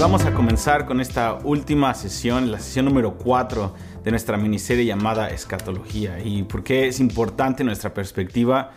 vamos a comenzar con esta última sesión, la sesión número 4 de nuestra miniserie llamada Escatología. ¿Y por qué es importante nuestra perspectiva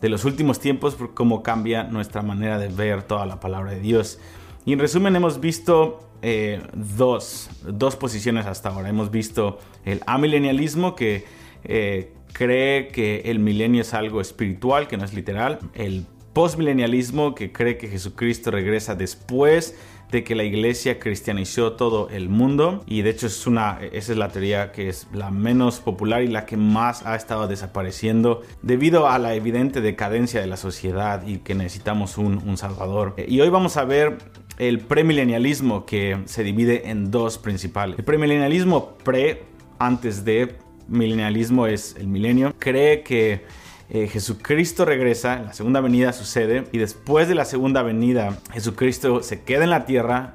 de los últimos tiempos? Por cómo cambia nuestra manera de ver toda la palabra de Dios. Y en resumen hemos visto eh, dos, dos posiciones hasta ahora. Hemos visto el amilenialismo que eh, cree que el milenio es algo espiritual, que no es literal. El postmilenialismo que cree que Jesucristo regresa después de que la iglesia cristianizó todo el mundo y de hecho es una, esa es la teoría que es la menos popular y la que más ha estado desapareciendo debido a la evidente decadencia de la sociedad y que necesitamos un, un salvador. Y hoy vamos a ver el premilenialismo que se divide en dos principales. El premilenialismo pre, antes de milenialismo es el milenio, cree que eh, Jesucristo regresa, la segunda venida sucede y después de la segunda venida Jesucristo se queda en la tierra,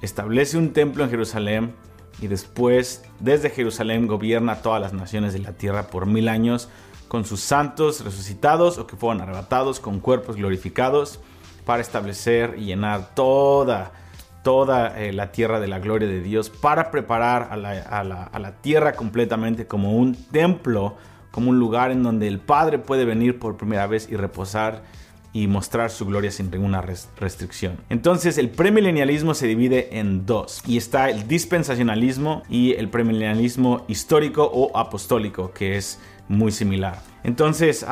establece un templo en Jerusalén y después desde Jerusalén gobierna todas las naciones de la tierra por mil años con sus santos resucitados o que fueron arrebatados con cuerpos glorificados para establecer y llenar toda toda eh, la tierra de la gloria de Dios para preparar a la tierra completamente como un templo como un lugar en donde el Padre puede venir por primera vez y reposar y mostrar su gloria sin ninguna restricción. Entonces el premilenialismo se divide en dos y está el dispensacionalismo y el premilenialismo histórico o apostólico que es muy similar. Entonces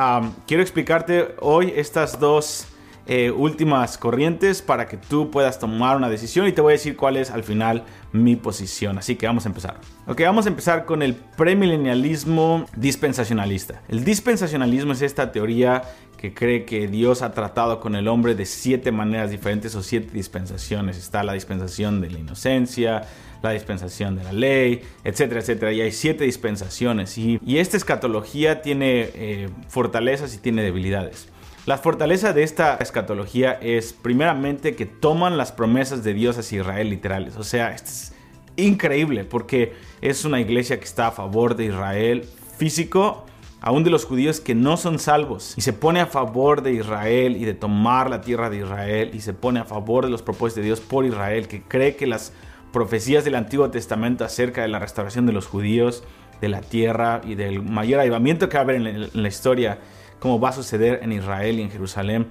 quiero explicarte hoy estas dos eh, últimas corrientes para que tú puedas tomar una decisión y te voy a decir cuál es al final mi posición. Así que vamos a empezar. Ok, vamos a empezar con el premilenialismo dispensacionalista. El dispensacionalismo es esta teoría que cree que Dios ha tratado con el hombre de siete maneras diferentes o siete dispensaciones. Está la dispensación de la inocencia, la dispensación de la ley, etcétera, etcétera. Y hay siete dispensaciones. Y, esta escatología tiene eh, fortalezas y tiene debilidades. La fortaleza de esta escatología es primeramente que toman las promesas de Dios hacia Israel literales. O sea, es increíble porque es una iglesia que está a favor de Israel físico, aún de los judíos que no son salvos. Y se pone a favor de Israel y de tomar la tierra de Israel. Y se pone a favor de los propósitos de Dios por Israel, que cree que las profecías del Antiguo Testamento acerca de la restauración de los judíos, de la tierra y del mayor avivamiento que va a haber en la historia como va a suceder en Israel y en Jerusalén.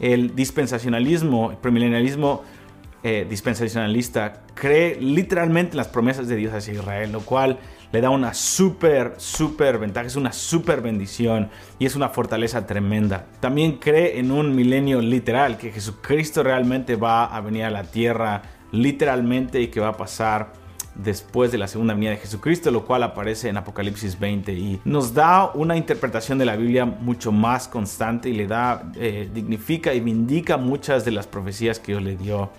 El dispensacionalismo, el premilenialismo eh, dispensacionalista cree literalmente en las promesas de Dios hacia Israel, lo cual le da una súper, súper ventaja, es una súper bendición y es una fortaleza tremenda. También cree en un milenio literal, que Jesucristo realmente va a venir a la tierra literalmente y que va a pasar después de la segunda venida de Jesucristo, lo cual aparece en Apocalipsis 20 y nos da una interpretación de la Biblia mucho más constante y le da, eh, dignifica y vindica muchas de las profecías que Dios le dio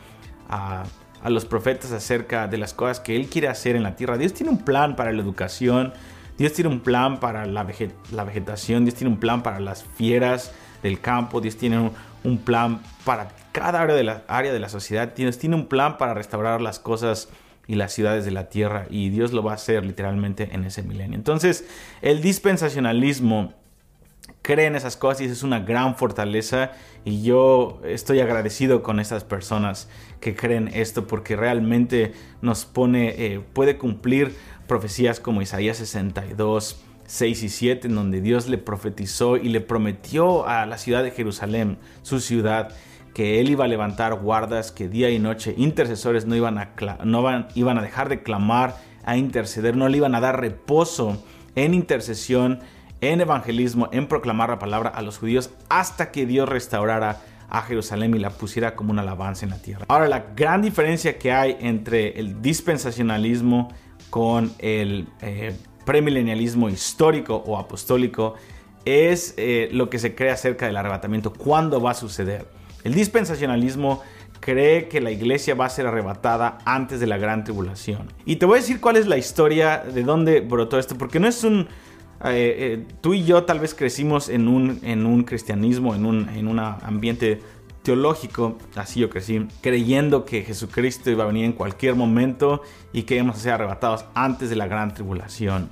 a, los profetas acerca de las cosas que Él quiere hacer en la tierra. Dios tiene un plan para la educación, Dios tiene un plan para la, vegetación, Dios tiene un plan para las fieras del campo, Dios tiene un, plan para cada área de, la, área de la sociedad, Dios tiene un plan para restaurar las cosas y las ciudades de la tierra y Dios lo va a hacer literalmente en ese milenio. Entonces el dispensacionalismo cree en esas cosas y es una gran fortaleza y yo estoy agradecido con estas personas que creen esto porque realmente nos pone, eh, puede cumplir profecías como Isaías 62. 6 y 7, en donde Dios le profetizó y le prometió a la ciudad de Jerusalén, su ciudad, que él iba a levantar guardas, que día y noche intercesores no iban a, no iban a dejar de clamar, a interceder, no le iban a dar reposo en intercesión, en evangelismo, en proclamar la palabra a los judíos hasta que Dios restaurara a Jerusalén y la pusiera como una alabanza en la tierra. Ahora, la gran diferencia que hay entre el dispensacionalismo con el eh, premilenialismo histórico o apostólico es eh, lo que se cree acerca del arrebatamiento, cuándo va a suceder. El dispensacionalismo cree que la iglesia va a ser arrebatada antes de la gran tribulación. Y te voy a decir cuál es la historia de dónde brotó esto, porque no es un... Eh, eh, tú y yo tal vez crecimos en un, en un cristianismo, en un, en un ambiente teológico, así yo crecí, creyendo que Jesucristo iba a venir en cualquier momento y que íbamos a ser arrebatados antes de la gran tribulación.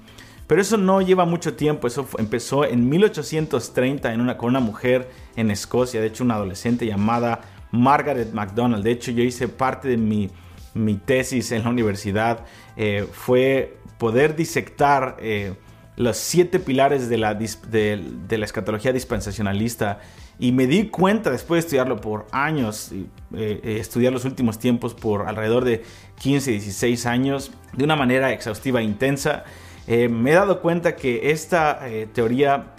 Pero eso no lleva mucho tiempo, eso empezó en 1830 en una, con una mujer en Escocia, de hecho una adolescente llamada Margaret MacDonald. De hecho yo hice parte de mi tesis en la universidad. Eh, fue poder disectar eh, los siete pilares de la, de, escatología dispensacionalista. Y me di cuenta después de estudiarlo por años, y, eh, estudiar los últimos tiempos por alrededor de 15, 16 años, de una manera exhaustiva e intensa, me he dado cuenta que esta teoría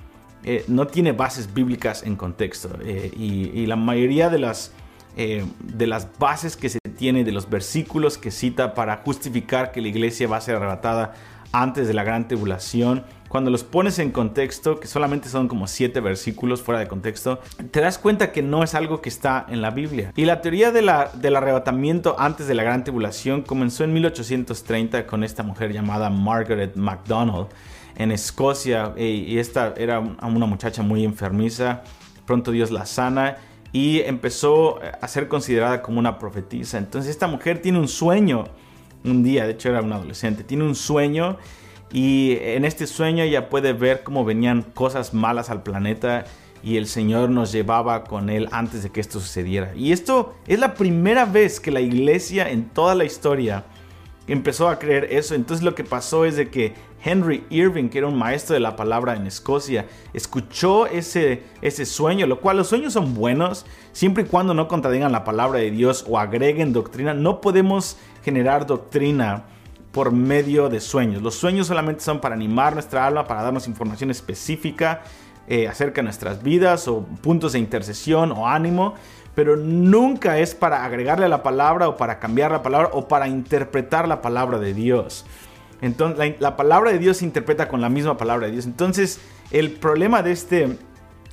no tiene bases bíblicas en contexto y, y, la mayoría de las, de las bases que se tiene de los versículos que cita para justificar que la iglesia va a ser arrebatada antes de la gran tribulación. Cuando los pones en contexto, que solamente son como siete versículos fuera de contexto, te das cuenta que no es algo que está en la Biblia. Y la teoría del arrebatamiento antes de la gran tribulación comenzó en 1830 con esta mujer llamada Margaret MacDonald en Escocia. Y esta era una muchacha muy enfermiza. Pronto Dios la sana y empezó a ser considerada como una profetisa. Entonces esta mujer tiene un sueño un día, de hecho era una adolescente, tiene un sueño y en este sueño ella puede ver cómo venían cosas malas al planeta y el Señor nos llevaba con él antes de que esto sucediera. Y esto es la primera vez que la iglesia en toda la historia empezó a creer eso. Entonces lo que pasó es de que Henry Irving, que era un maestro de la palabra en Escocia, escuchó ese, ese sueño, lo cual los sueños son buenos siempre y cuando no contradigan la palabra de Dios o agreguen doctrina. No podemos generar doctrina por medio de sueños. Los sueños solamente son para animar nuestra alma, para darnos información específica eh, acerca de nuestras vidas o puntos de intercesión o ánimo pero nunca es para agregarle a la palabra o para cambiar la palabra o para interpretar la palabra de Dios. Entonces, la, palabra de Dios se interpreta con la misma palabra de Dios. Entonces, el problema de este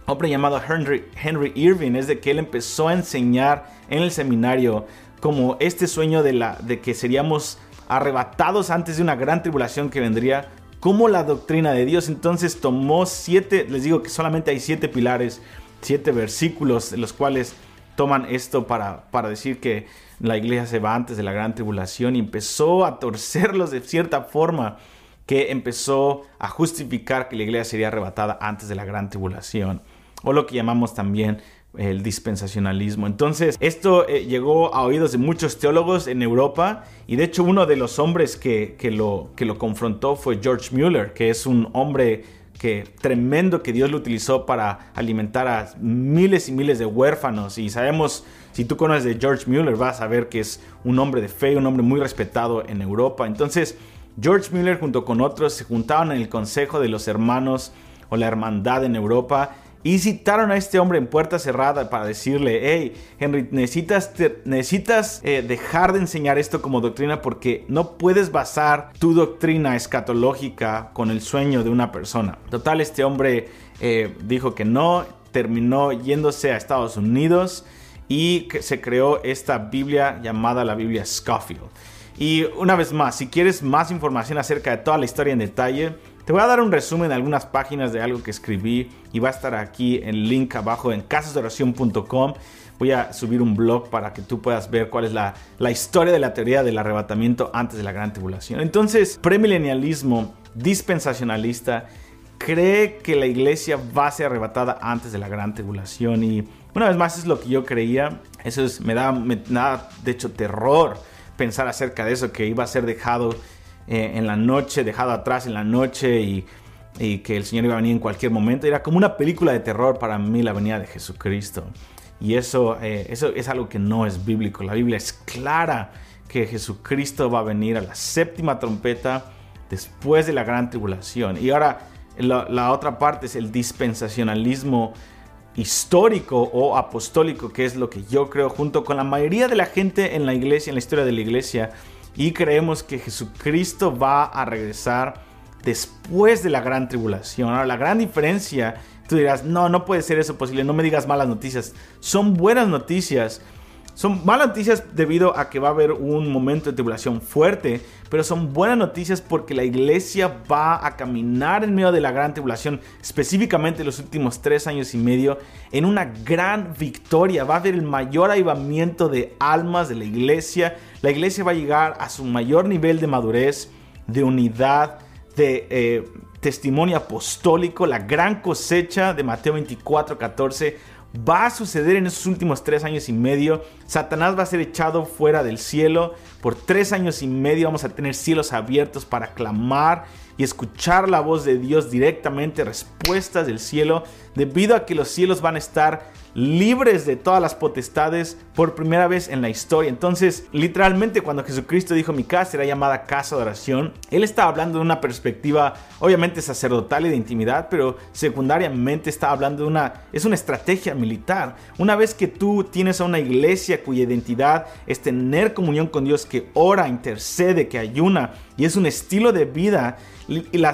hombre llamado Henry, Irving es de que él empezó a enseñar en el seminario como este sueño de, la, de que seríamos arrebatados antes de una gran tribulación que vendría como la doctrina de Dios. Entonces tomó siete, les digo que solamente hay siete pilares, siete versículos, los cuales toman esto para, para decir que la iglesia se va antes de la gran tribulación y empezó a torcerlos de cierta forma que empezó a justificar que la iglesia sería arrebatada antes de la gran tribulación o lo que llamamos también el dispensacionalismo. Entonces, esto eh, llegó a oídos de muchos teólogos en Europa y de hecho uno de los hombres que, que, lo, que lo confrontó fue George Mueller, que es un hombre que tremendo que Dios lo utilizó para alimentar a miles y miles de huérfanos. Y sabemos, si tú conoces de George Mueller, vas a ver que es un hombre de fe, un hombre muy respetado en Europa. Entonces, George Mueller junto con otros se juntaban en el Consejo de los Hermanos o la Hermandad en Europa y citaron a este hombre en puerta cerrada para decirle, hey, Henry, necesitas, necesitas eh, dejar de enseñar esto como doctrina porque no puedes basar tu doctrina escatológica con el sueño de una persona. Total, este hombre eh, dijo que no, terminó yéndose a Estados Unidos y se creó esta Biblia llamada la Biblia Scofield. Y una vez más, si quieres más información acerca de toda la historia en detalle, te voy a dar un resumen de algunas páginas de algo que escribí y va a estar aquí el link abajo en casasdeoración.com. Voy a subir un blog para que tú puedas ver cuál es la, la historia de la teoría del arrebatamiento antes de la gran tribulación. Entonces, premilenialismo dispensacionalista cree que la iglesia va a ser arrebatada antes de la gran tribulación y una vez más es lo que yo creía. Eso es, me da, me da de hecho terror pensar acerca de eso, que iba a ser dejado eh, en la noche, dejado atrás en la noche y, que el Señor iba a venir en cualquier momento. Era como una película de terror para mí la venida de Jesucristo. Y eso, eh, eso es algo que no es bíblico. La Biblia es clara que Jesucristo va a venir a la séptima trompeta después de la gran tribulación. Y ahora la otra parte es el dispensacionalismo histórico o apostólico, que es lo que yo creo junto con la mayoría de la gente en la iglesia, en la historia de la iglesia, y creemos que Jesucristo va a regresar después de la gran tribulación. Ahora, la gran diferencia, tú dirás, no, no puede ser eso posible, no me digas malas noticias. Son buenas noticias son malas noticias debido a que va a haber un momento de tribulación fuerte, pero son buenas noticias porque la iglesia va a caminar en medio de la gran tribulación, específicamente los últimos tres años y medio, en una gran victoria. Va a haber el mayor avivamiento de almas de la iglesia. La iglesia va a llegar a su mayor nivel de madurez, de unidad, de eh, testimonio apostólico, la gran cosecha de Mateo 24, 14 va a suceder en esos últimos tres años y medio. Satanás va a ser echado fuera del cielo. Por tres años y medio vamos a tener cielos abiertos para clamar y escuchar la voz de Dios directamente, respuestas del cielo, debido a que los cielos van a estar libres de todas las potestades por primera vez en la historia. Entonces, literalmente cuando Jesucristo dijo mi casa era llamada casa de oración, Él estaba hablando de una perspectiva obviamente sacerdotal y de intimidad, pero secundariamente está hablando de una, es una estrategia militar. Una vez que tú tienes a una iglesia cuya identidad es tener comunión con Dios, que ora, intercede, que ayuna, y es un estilo de vida,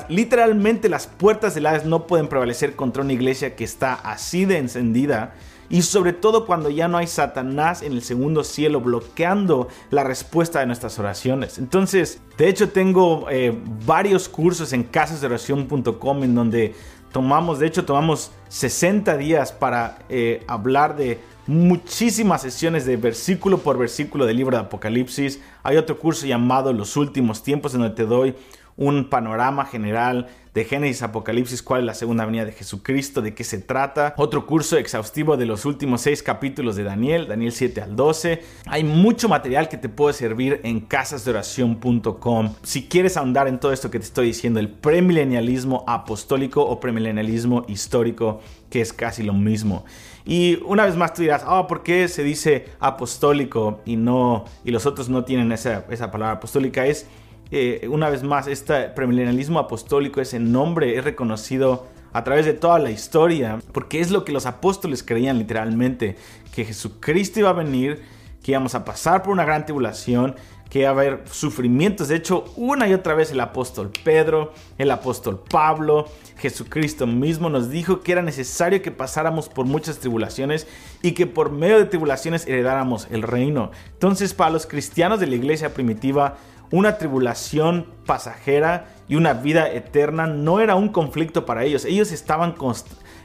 literalmente las puertas del Hades no pueden prevalecer contra una iglesia que está así de encendida y sobre todo cuando ya no hay Satanás en el segundo cielo bloqueando la respuesta de nuestras oraciones. Entonces, de hecho tengo eh, varios cursos en casasdeoración.com en donde tomamos, de hecho tomamos 60 días para eh, hablar de muchísimas sesiones de versículo por versículo del libro de Apocalipsis. Hay otro curso llamado Los últimos tiempos en donde te doy un panorama general de Génesis Apocalipsis, cuál es la segunda venida de Jesucristo, de qué se trata. Otro curso exhaustivo de los últimos seis capítulos de Daniel, Daniel 7 al 12. Hay mucho material que te puede servir en casasdeoración.com. Si quieres ahondar en todo esto que te estoy diciendo, el premilenialismo apostólico o premilenialismo histórico, que es casi lo mismo. Y una vez más tú dirás, oh, ¿por qué se dice apostólico y no y los otros no tienen esa, esa palabra apostólica? Es eh, una vez más, este premilenialismo apostólico, ese nombre es reconocido a través de toda la historia, porque es lo que los apóstoles creían literalmente, que Jesucristo iba a venir, que íbamos a pasar por una gran tribulación, que iba a haber sufrimientos. De hecho, una y otra vez el apóstol Pedro, el apóstol Pablo, Jesucristo mismo nos dijo que era necesario que pasáramos por muchas tribulaciones y que por medio de tribulaciones heredáramos el reino. Entonces, para los cristianos de la iglesia primitiva, una tribulación pasajera y una vida eterna no era un conflicto para ellos. Ellos estaban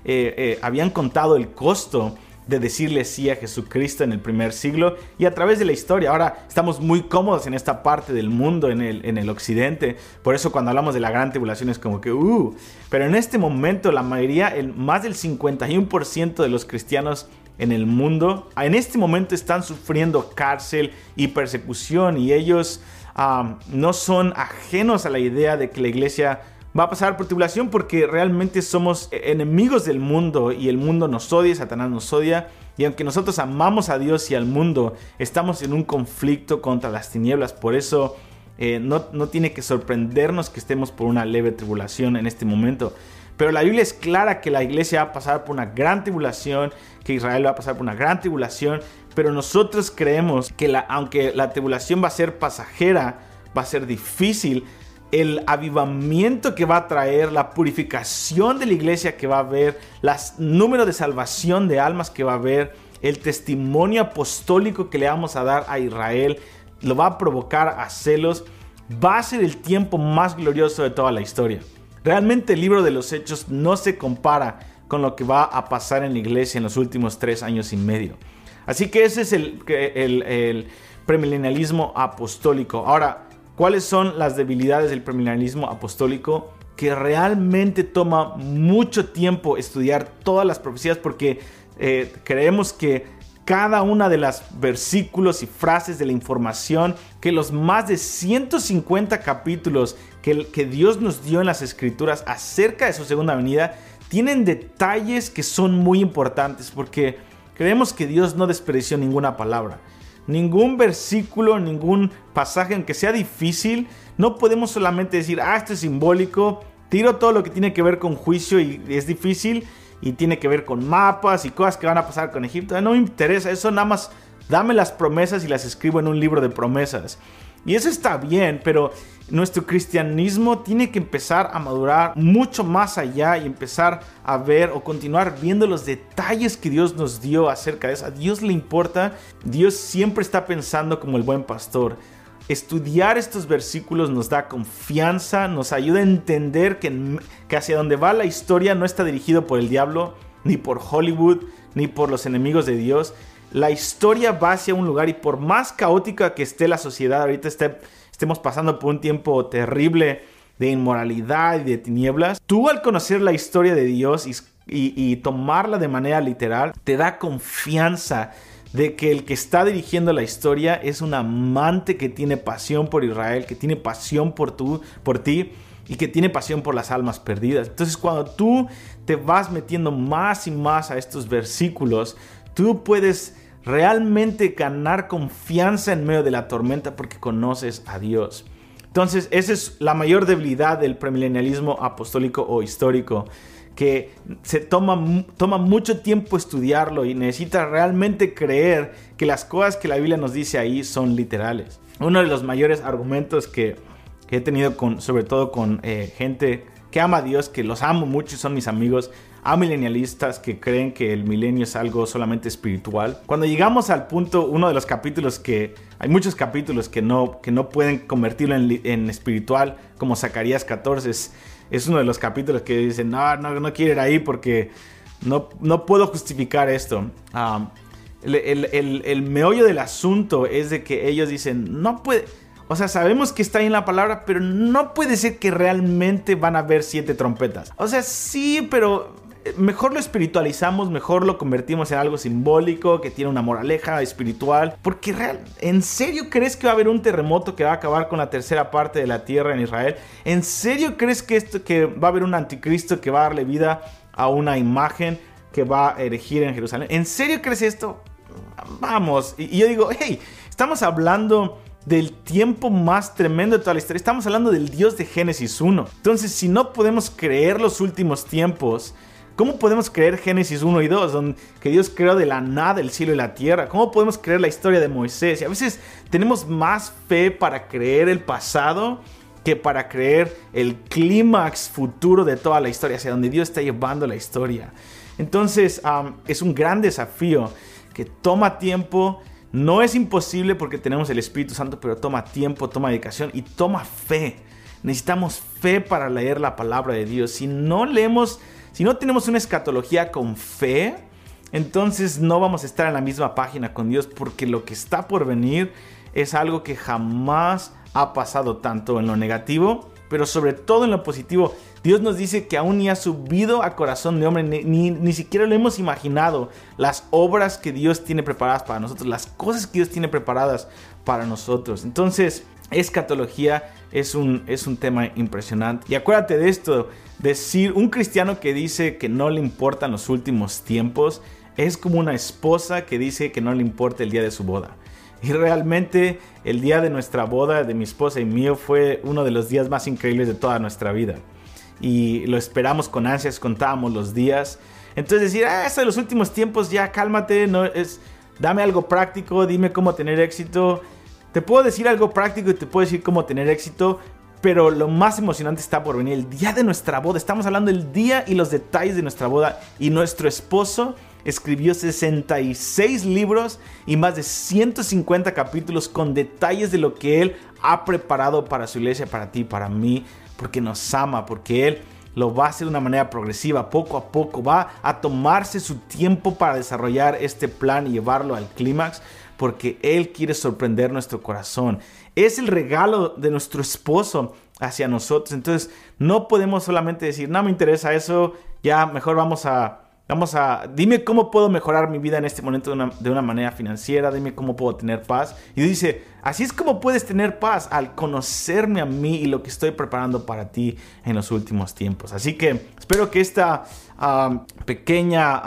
eh, eh, habían contado el costo de decirle sí a Jesucristo en el primer siglo y a través de la historia. Ahora estamos muy cómodos en esta parte del mundo, en el, en el occidente. Por eso cuando hablamos de la gran tribulación es como que, uh, pero en este momento la mayoría, el, más del 51% de los cristianos en el mundo, en este momento están sufriendo cárcel y persecución y ellos no son ajenos a la idea de que la iglesia va a pasar por tribulación porque realmente somos enemigos del mundo y el mundo nos odia, Satanás nos odia. Y aunque nosotros amamos a Dios y al mundo, estamos en un conflicto contra las tinieblas. Por eso eh, no, no tiene que sorprendernos que estemos por una leve tribulación en este momento. Pero la Biblia es clara que la iglesia va a pasar por una gran tribulación, que Israel va a pasar por una gran tribulación, pero nosotros creemos que aunque la tribulación va a ser pasajera, va a ser difícil, el avivamiento que va a traer, la purificación de la iglesia que va a haber, el número de salvación de almas que va a haber, el testimonio apostólico que le vamos a dar a Israel, lo va a provocar a celos, va a ser el tiempo más glorioso de toda la historia. Realmente el libro de los hechos no se compara con lo que va a pasar en la iglesia en los últimos tres años y medio. Así que ese es el, el, premilenialismo apostólico. Ahora, ¿cuáles son las debilidades del premilenialismo apostólico? Que realmente toma mucho tiempo estudiar todas las profecías porque eh, creemos que cada una de las versículos y frases de la información, que los más de 150 capítulos que, que Dios nos dio en las escrituras acerca de su segunda venida, tienen detalles que son muy importantes porque creemos que Dios no desperdició ninguna palabra. Ningún versículo, ningún pasaje, aunque sea difícil, no podemos solamente decir, ah, esto es simbólico, tiro todo lo que tiene que ver con juicio y es difícil y tiene que ver con mapas y cosas que van a pasar con Egipto. No me interesa, eso nada más dame las promesas y las escribo en un libro de promesas. Y eso está bien, pero nuestro cristianismo tiene que empezar a madurar mucho más allá y empezar a ver o continuar viendo los detalles que Dios nos dio acerca de eso. A Dios le importa, Dios siempre está pensando como el buen pastor. Estudiar estos versículos nos da confianza, nos ayuda a entender que, hacia donde va la historia no está dirigido por el diablo, ni por Hollywood, ni por los enemigos de Dios. La historia va hacia un lugar y por más caótica que esté la sociedad, ahorita estemos pasando por un tiempo terrible de inmoralidad y de tinieblas, tú al conocer la historia de Dios y, y tomarla de manera literal, te da confianza de que el que está dirigiendo la historia es un amante que tiene pasión por Israel, que tiene pasión por, tú, por ti y que tiene pasión por las almas perdidas. Entonces cuando tú te vas metiendo más y más a estos versículos, tú puedes realmente ganar confianza en medio de la tormenta porque conoces a Dios. Entonces, esa es la mayor debilidad del premilenialismo apostólico o histórico, que se toma, toma mucho tiempo estudiarlo y necesita realmente creer que las cosas que la Biblia nos dice ahí son literales. Uno de los mayores argumentos que, he tenido con, sobre todo con eh, gente que ama a Dios, que los amo mucho y son mis amigos, a milenialistas que creen que el milenio es algo solamente espiritual. Cuando llegamos al punto, uno de los capítulos que hay muchos capítulos que no, que no pueden convertirlo en, espiritual, como Zacarías 14, es, uno de los capítulos que dicen, no, no, no quiero ir ahí porque no, no puedo justificar esto. el, el, el meollo del asunto es de que ellos dicen, no puede o sea, sabemos que está ahí en la palabra, pero no puede ser que realmente van a haber siete trompetas. O sea, sí, pero mejor lo espiritualizamos, mejor lo convertimos en algo simbólico, que tiene una moraleja espiritual. Porque real, ¿en serio crees que va a haber un terremoto que va a acabar con la tercera parte de la tierra en Israel? ¿En serio crees que, esto, que va a haber un anticristo que va a darle vida a una imagen que va a erigir en Jerusalén? ¿En serio crees esto? Vamos. Y, y yo digo, hey, estamos hablando del tiempo más tremendo de toda la historia. Estamos hablando del Dios de Génesis 1. Entonces, si no podemos creer los últimos tiempos, ¿cómo podemos creer Génesis 1 y 2, donde que Dios creó de la nada el cielo y la tierra? ¿Cómo podemos creer la historia de Moisés? Y a veces tenemos más fe para creer el pasado que para creer el clímax futuro de toda la historia, hacia donde Dios está llevando la historia. Entonces, es un gran desafío que toma tiempo no es imposible porque tenemos el Espíritu Santo, pero toma tiempo, toma dedicación y toma fe. Necesitamos fe para leer la palabra de Dios. Si no leemos, si no tenemos una escatología con fe, entonces no vamos a estar en la misma página con Dios porque lo que está por venir es algo que jamás ha pasado tanto en lo negativo, pero sobre todo en lo positivo. Dios nos dice que aún ni ha subido a corazón de hombre, ni, ni, siquiera lo hemos imaginado las obras que Dios tiene preparadas para nosotros, las cosas que Dios tiene preparadas para nosotros. Entonces, escatología es un, es un tema impresionante. Y acuérdate de esto, decir un cristiano que dice que no le importan los últimos tiempos, es como una esposa que dice que no le importa el día de su boda. Y realmente el día de nuestra boda, de mi esposa y mío, fue uno de los días más increíbles de toda nuestra vida y lo esperamos con ansias, contábamos los días. Entonces decir, ah, eso de los últimos tiempos, ya cálmate, no es, dame algo práctico, dime cómo tener éxito. Te puedo decir algo práctico y te puedo decir cómo tener éxito, pero lo más emocionante está por venir, el día de nuestra boda. Estamos hablando del día y los detalles de nuestra boda y nuestro esposo escribió 66 libros y más de 150 capítulos con detalles de lo que él ha preparado para su iglesia, para ti, para mí, porque nos ama, porque Él lo va a hacer de una manera progresiva, poco a poco, va a tomarse su tiempo para desarrollar este plan y llevarlo al clímax, porque Él quiere sorprender nuestro corazón. Es el regalo de nuestro esposo hacia nosotros, entonces no podemos solamente decir, no me interesa eso, ya mejor vamos a Vamos a, dime cómo puedo mejorar mi vida en este momento de una, manera financiera, dime cómo puedo tener paz. Y dice, así es como puedes tener paz al conocerme a mí y lo que estoy preparando para ti en los últimos tiempos. Así que espero que esta pequeña,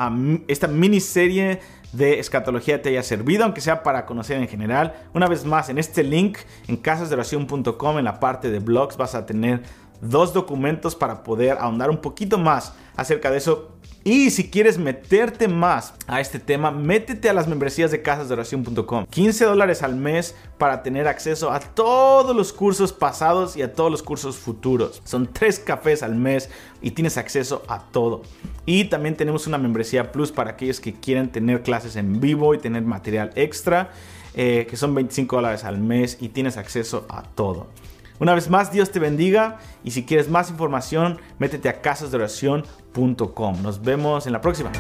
esta miniserie de escatología te haya servido, aunque sea para conocer en general. Una vez más, en este link, en casasdeoración.com, en la parte de blogs, vas a tener dos documentos para poder ahondar un poquito más acerca de eso y si quieres meterte más a este tema, métete a las membresías de casasdeoración.com. 15 dólares al mes para tener acceso a todos los cursos pasados y a todos los cursos futuros. Son tres cafés al mes y tienes acceso a todo. Y también tenemos una membresía plus para aquellos que quieren tener clases en vivo y tener material extra, eh, que son 25 dólares al mes y tienes acceso a todo. Una vez más, Dios te bendiga y si quieres más información, métete a casasdeoración.com. Nos vemos en la próxima.